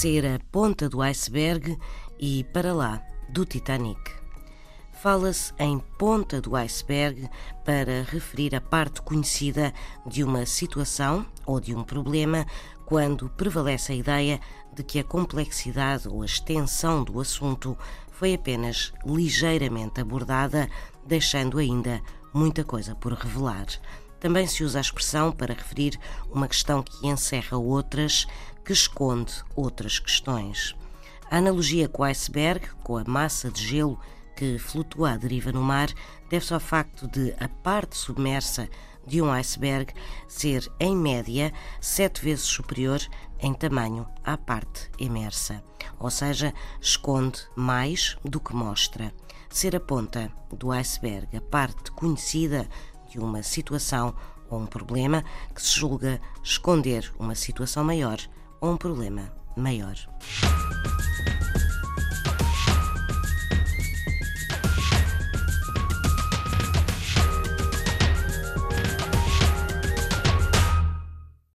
ser a ponta do iceberg e para lá do Titanic. Fala-se em ponta do iceberg para referir a parte conhecida de uma situação ou de um problema quando prevalece a ideia de que a complexidade ou a extensão do assunto foi apenas ligeiramente abordada, deixando ainda muita coisa por revelar. Também se usa a expressão para referir uma questão que encerra outras, que esconde outras questões. A analogia com o iceberg, com a massa de gelo que flutua à deriva no mar, deve-se ao facto de a parte submersa de um iceberg ser, em média, sete vezes superior em tamanho à parte imersa, ou seja, esconde mais do que mostra. Ser a ponta do iceberg, a parte conhecida de uma situação ou um problema que se julga esconder uma situação maior um problema maior.